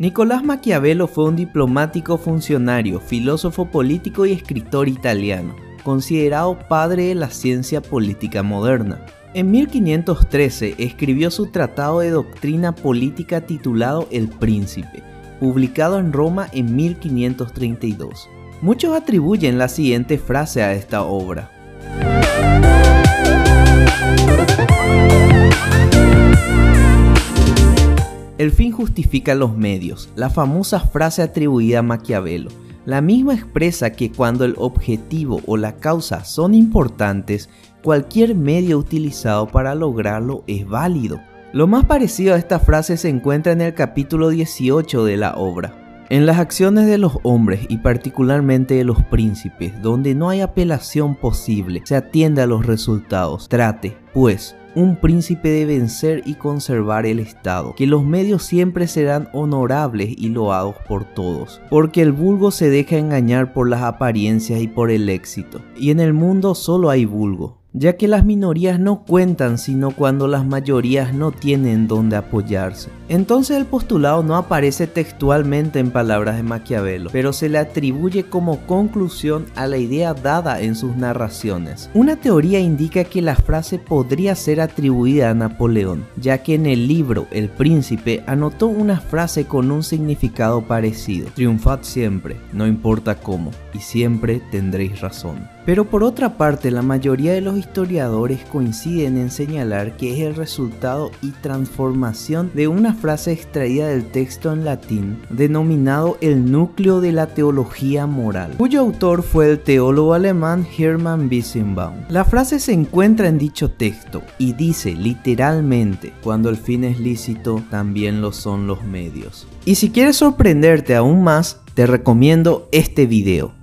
Nicolás Maquiavelo fue un diplomático funcionario, filósofo político y escritor italiano, considerado padre de la ciencia política moderna. En 1513 escribió su tratado de doctrina política titulado El Príncipe, publicado en Roma en 1532. Muchos atribuyen la siguiente frase a esta obra. El fin justifica los medios, la famosa frase atribuida a Maquiavelo. La misma expresa que cuando el objetivo o la causa son importantes, cualquier medio utilizado para lograrlo es válido. Lo más parecido a esta frase se encuentra en el capítulo 18 de la obra. En las acciones de los hombres y particularmente de los príncipes, donde no hay apelación posible, se atiende a los resultados. Trate, pues, un príncipe debe vencer y conservar el Estado, que los medios siempre serán honorables y loados por todos, porque el vulgo se deja engañar por las apariencias y por el éxito, y en el mundo solo hay vulgo, ya que las minorías no cuentan sino cuando las mayorías no tienen donde apoyarse. Entonces el postulado no aparece textualmente en palabras de Maquiavelo, pero se le atribuye como conclusión a la idea dada en sus narraciones. Una teoría indica que la frase podría ser atribuida a Napoleón, ya que en el libro El Príncipe anotó una frase con un significado parecido. Triunfad siempre, no importa cómo, y siempre tendréis razón. Pero por otra parte, la mayoría de los historiadores coinciden en señalar que es el resultado y transformación de una frase extraída del texto en latín denominado el núcleo de la teología moral, cuyo autor fue el teólogo alemán Hermann Wissenbaum. La frase se encuentra en dicho texto y dice literalmente, cuando el fin es lícito, también lo son los medios. Y si quieres sorprenderte aún más, te recomiendo este video.